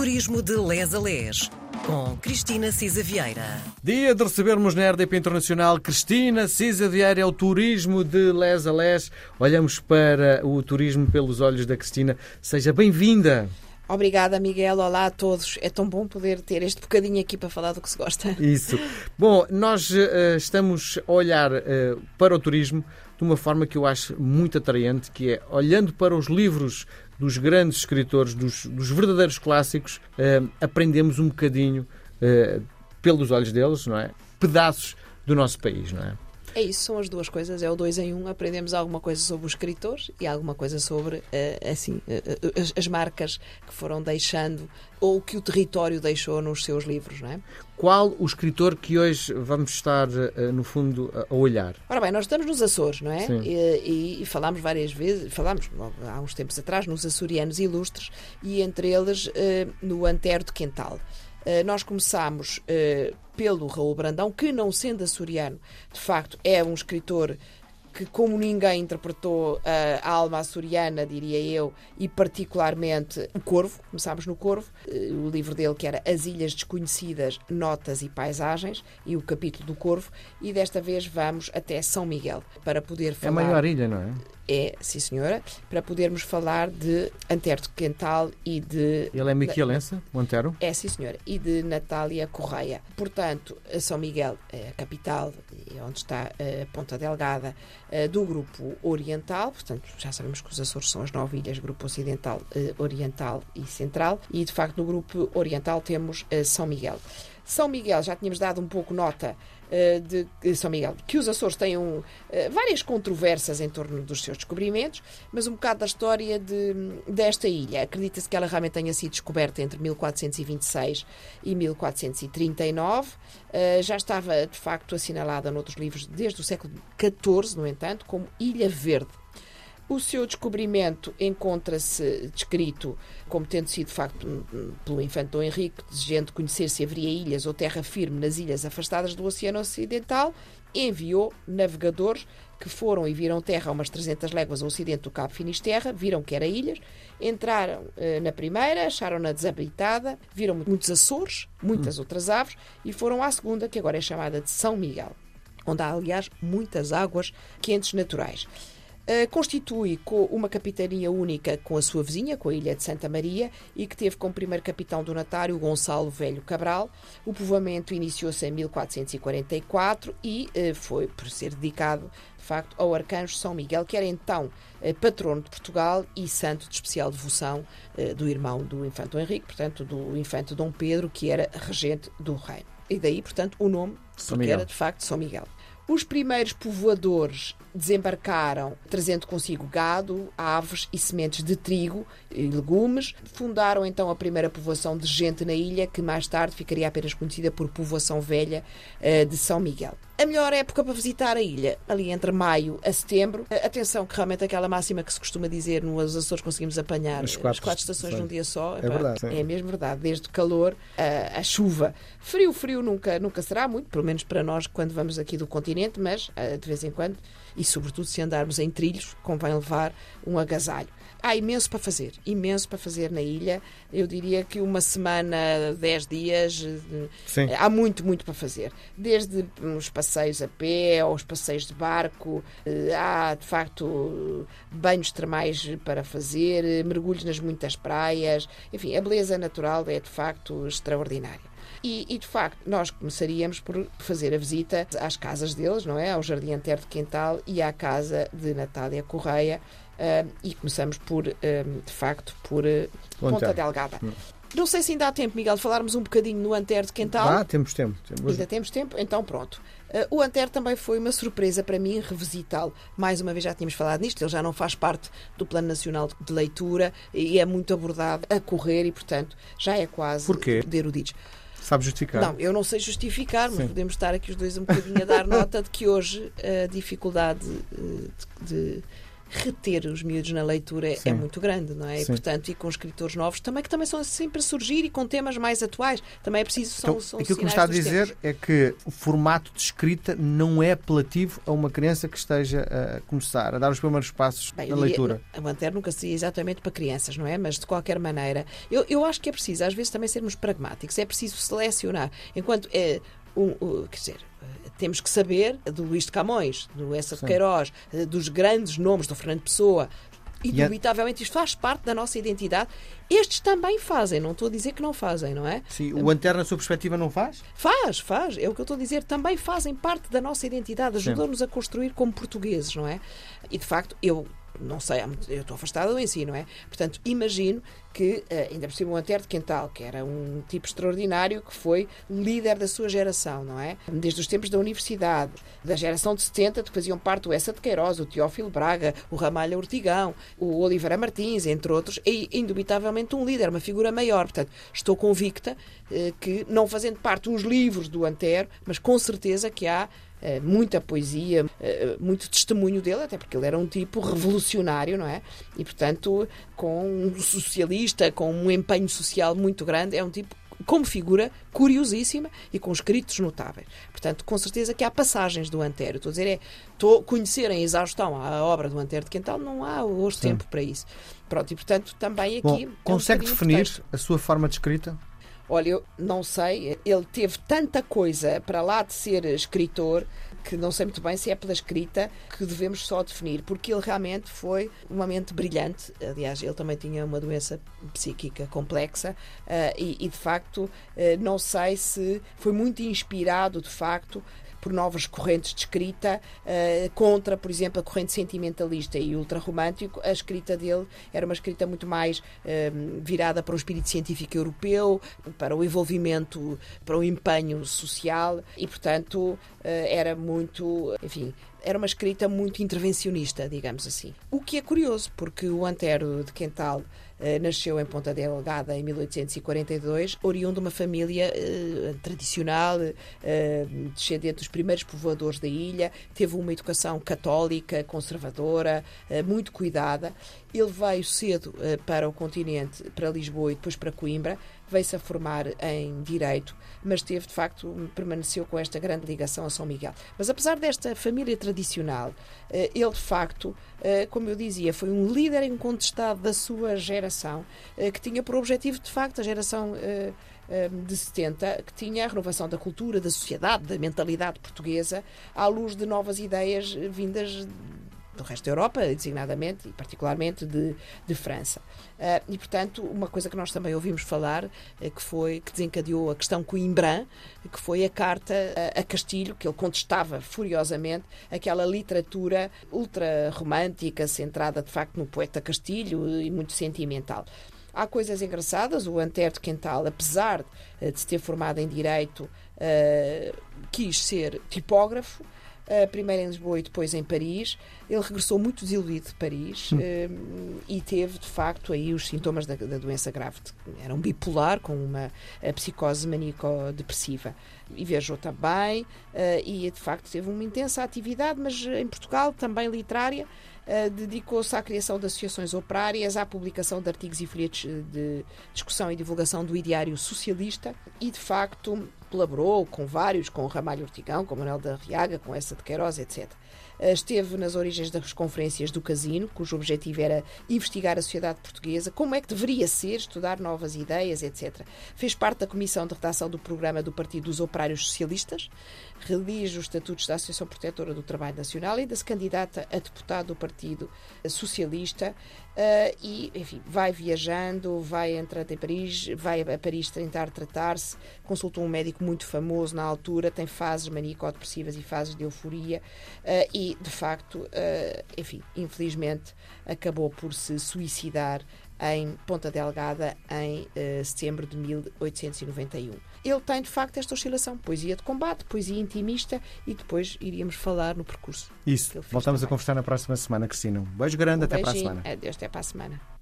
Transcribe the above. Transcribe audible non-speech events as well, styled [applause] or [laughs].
Turismo de Les a Les, com Cristina Cisa Vieira. Dia de recebermos na RDP Internacional Cristina Cisa Vieira, é o turismo de Les a Les. Olhamos para o turismo pelos olhos da Cristina. Seja bem-vinda. Obrigada, Miguel. Olá a todos. É tão bom poder ter este bocadinho aqui para falar do que se gosta. Isso. Bom, nós uh, estamos a olhar uh, para o turismo de uma forma que eu acho muito atraente, que é olhando para os livros dos grandes escritores, dos, dos verdadeiros clássicos, uh, aprendemos um bocadinho pelos olhos deles, não é? Pedaços do nosso país, não é? É isso, são as duas coisas, é o dois em um. Aprendemos alguma coisa sobre os escritores e alguma coisa sobre, uh, assim, uh, as, as, marcas que foram deixando ou que o território deixou nos seus livros, não é? Qual o escritor que hoje vamos estar, no fundo, a olhar? Ora bem, nós estamos nos Açores, não é? E, e, e, falámos várias vezes, falámos há uns tempos atrás, nos açorianos ilustres e entre eles no Antero de Quental. Eh, nós começámos uh, pelo Raul Brandão, que, não sendo açoriano, de facto é um escritor que, como ninguém, interpretou uh, a alma açoriana, diria eu, e particularmente o Corvo. Começámos no Corvo, uh, o livro dele que era As Ilhas Desconhecidas, Notas e Paisagens, e o capítulo do Corvo, e desta vez vamos até São Miguel para poder falar. É a maior ilha, não é? É, sim senhora, para podermos falar de Antero de Quental e de... Ele é miquelense, o Antero? É, sim senhora, e de Natália Correia. Portanto, São Miguel é a capital, onde está a Ponta Delgada, eh, do Grupo Oriental, portanto, já sabemos que os Açores são as nove ilhas, Grupo Ocidental, eh, Oriental e Central, e de facto no Grupo Oriental temos eh, São Miguel. São Miguel, já tínhamos dado um pouco nota uh, de São Miguel, que os Açores têm uh, várias controvérsias em torno dos seus descobrimentos, mas um bocado da história de, desta ilha. Acredita-se que ela realmente tenha sido descoberta entre 1426 e 1439. Uh, eh, já estava, de facto, assinalada noutros livros desde o século XIV, no entanto, como Ilha Verde. O seu descobrimento encontra-se descrito como tendo sido, de facto, pelo infante Dom Henrique, desejando conhecer se haveria ilhas ou terra firme nas ilhas afastadas do Oceano Ocidental, enviou navegadores que foram e viram terra a umas 300 léguas ao ocidente do Cabo Finisterra, viram que era ilhas, entraram eh, na primeira, acharam-na desabitada, viram muitos Açores, muitas hum. outras aves, e foram à segunda, que agora é chamada de São Miguel, onde há, aliás, muitas águas quentes naturais. Eh, constitui uma capitania única com a sua vizinha, com a ilha de Santa Maria, e que teve como primeiro capitão donatário Gonçalo Velho Cabral. O povoamento iniciou-se em 1444 e uh, foi por ser dedicado, de facto, ao arcanjo São Miguel, que era então uh, patrono de Portugal e santo de especial devoção do irmão do infante Henrique, portanto, do infante Dom Pedro, que era regente do reino. E daí, portanto, o nome, porque era de facto São Miguel. Os primeiros povoadores desembarcaram trazendo consigo gado, aves e sementes de trigo e legumes. Fundaram então a primeira povoação de gente na ilha, que mais tarde ficaria apenas conhecida por Povoação Velha eh, de São Miguel. A melhor época para visitar a ilha, ali entre maio a setembro. Atenção, que realmente aquela máxima que se costuma dizer nos Açores conseguimos apanhar as quatro, as quatro estações num dia só. É, verdade. É mesmo verdade. Desde o calor a, a, chuva. Frio, frio nunca, nunca será muito, pelo menos para nós quando vamos aqui do continente, mas eh, de vez em quando, e sobretudo se andarmos em trilhos, convém levar um agasalho. Há imenso para fazer, imenso para fazer na ilha. Eu diria que uma semana, dez dias, Sim. há muito, muito para fazer. Desde os passeios a pé, aos passeios de barco, eh, há de facto banhos termais para fazer, mergulhos nas muitas praias. Enfim, a beleza natural é de facto extraordinária. E, e, de facto, nós começaríamos por fazer a visita às casas deles, não é? Ao Jardim Antero de Quental e à casa de Natália Correia, Uh, e começamos por, uh, de facto, por uh, Ponta Delgada. Hum. Não sei se ainda há tempo, Miguel, de falarmos um bocadinho no Antero de Quental. Ah, temos tempo. Temos... Ainda temos tempo? Então pronto. Uh, o Antero também foi uma surpresa para mim revisitá-lo. Mais uma vez já tínhamos falado nisto, ele já não faz parte do Plano Nacional de Leitura e é muito abordado a correr e, portanto, já é quase Porquê? de eruditos. Sabe justificar? Não, eu não sei justificar, mas Sim. podemos estar aqui os dois um bocadinho a dar [laughs] nota de que hoje a dificuldade de, de reter os miúdos na leitura é- é Sim. muito grande, não é? E, portanto, e com escritores novos também, que também são sempre a surgir e com temas mais atuais. Também é preciso, são, Então, são aquilo que me está a dizer tempos. é que o formato de escrita não é apelativo a uma criança que esteja a começar, a dar os primeiros passos Bem, na leitura. A Manter nunca seria exatamente para crianças, não é? Mas de qualquer maneira, eu, eu acho que é preciso, às vezes, também sermos pragmáticos. É preciso selecionar. Enquanto é. Um, um, quer dizer, eh, temos que saber do Luís de Camões, do Essa de Sim. Queiroz, eh, dos grandes nomes do Fernando Pessoa. Indubitavelmente, isto faz parte da nossa identidade. Estes também fazem, não estou a dizer que não fazem, não é? Sim, o Antero, na sua perspectiva, não faz? Faz, faz. É o que eu estou a dizer. Também fazem parte da nossa identidade. Ajudam-nos a construir como portugueses, não é? E, de facto, eu não sei, eu estou afastada do ensino, é? Portanto, imagino que, eh, ainda por cima, o Antero de Quental, que era um tipo extraordinário, que foi líder da sua geração, não é? Desde os tempos da universidade, da geração de 70, que faziam parte o Essa de Queiroz, o Teófilo Braga, o Ramalho Ortigão, o Oliveira Martins, entre outros, e indubitavelmente um líder, uma figura maior. Portanto, estou convicta eh, que, não fazendo parte uns livros do Antero, mas com certeza que há muita poesia, eh, muito testemunho dele, até porque ele era um tipo revolucionário, não é? E, portanto, com um socialista, com um empenho social muito grande, é um tipo como figura curiosíssima e com escritos notáveis. Portanto, com certeza que há passagens do Antero. Estou a dizer, é estou conhecer em exaustão a obra do Antero de Quental, não há hoje Sim. tempo para isso. Pronto, e portanto, também Bom, aqui. é um consegue definir a sua forma de escrita? Olha, eu não sei, ele teve tanta coisa para lá de ser escritor que não sei muito bem se é pela escrita que devemos só definir, porque ele realmente foi uma mente brilhante. Aliás, ele também tinha uma doença psíquica complexa eh, e, e, de facto, eh, não sei se foi muito inspirado, de facto, por novas correntes de escrita eh, contra, por exemplo, a corrente sentimentalista e ultrarromântico. A escrita dele era uma escrita muito mais eh, virada para o espírito científico europeu, para o envolvimento, para o empenho social e, portanto, eh, era muito, enfim, era uma escrita muito intervencionista, digamos assim. O que é curioso, porque o Antero de Quental nasceu em Ponta Delgada em 1842, oriundo de uma família eh, tradicional, eh, descendente dos primeiros povoadores da ilha, teve uma educação católica, conservadora, eh, muito cuidada. Ele veio cedo eh, para o continente, para Lisboa e depois para Coimbra, veio-se a formar em Direito, mas teve, de facto, permaneceu com esta grande ligação a São Miguel. Mas apesar desta família tradicional, eh, ele, de facto, eh, como eu dizia, foi um líder incontestado da sua geração, eh, que tinha por objetivo, de facto, a geração de 70, que tinha a renovação da cultura, da sociedade, da mentalidade portuguesa, à luz de novas ideias vindas do resto da Europa, designadamente e particularmente de, de França. Uh, e, portanto, uma coisa que nós também ouvimos falar, uh, que foi que desencadeou a questão Coimbra, que foi a carta uh, a Castilho, que ele contestava furiosamente aquela literatura ultra-romântica, centrada de facto no poeta Castilho e muito sentimental. Há coisas engraçadas, o Antero de Quental, apesar de se ter formado em Direito, quis ser tipógrafo, Uh, primeiro em Lisboa e depois em Paris. Ele regressou muito desiludido de Paris uh, e teve, de facto, aí os sintomas da, da doença grave. Era um bipolar com uma psicose maníaco-depressiva. E viajou também uh, e, de facto, teve uma intensa atividade, mas em Portugal também literária. dedicou-se à criação de associações operárias, à publicação de artigos e folhetos de discussão e divulgação do ideário socialista e, de facto, colaborou com vários, com o Ramalho Ortigão, com Manuel da Riaga, com essa de Queiroz, etc. Esteve nas origens das conferências do Casino, cujo objetivo era investigar a sociedade portuguesa, como é que deveria ser, estudar novas ideias, etc. Fez parte da comissão de redação do programa do Partido dos Operários Socialistas, redige os estatutos da Associação Protetora do Trabalho Nacional e ainda-se candidata a deputado do Partido Socialista uh, e, enfim, vai viajando, vai entrando em Paris, vai a Paris tentar tratar-se, consultou um médico muito famoso na altura, tem fases maníaco-depressivas e fases de euforia uh, e, de facto, uh, enfim, infelizmente acabou por se suicidar em Ponta Delgada em uh, setembro de 1891. Ele tem, de facto, esta oscilação: poesia de combate, poesia intimista e depois iríamos falar no percurso. Isso. Voltamos também. a conversar na próxima semana, Cristina. Um beijo grande, um até para a beijinho. semana. Adeus, até para a semana.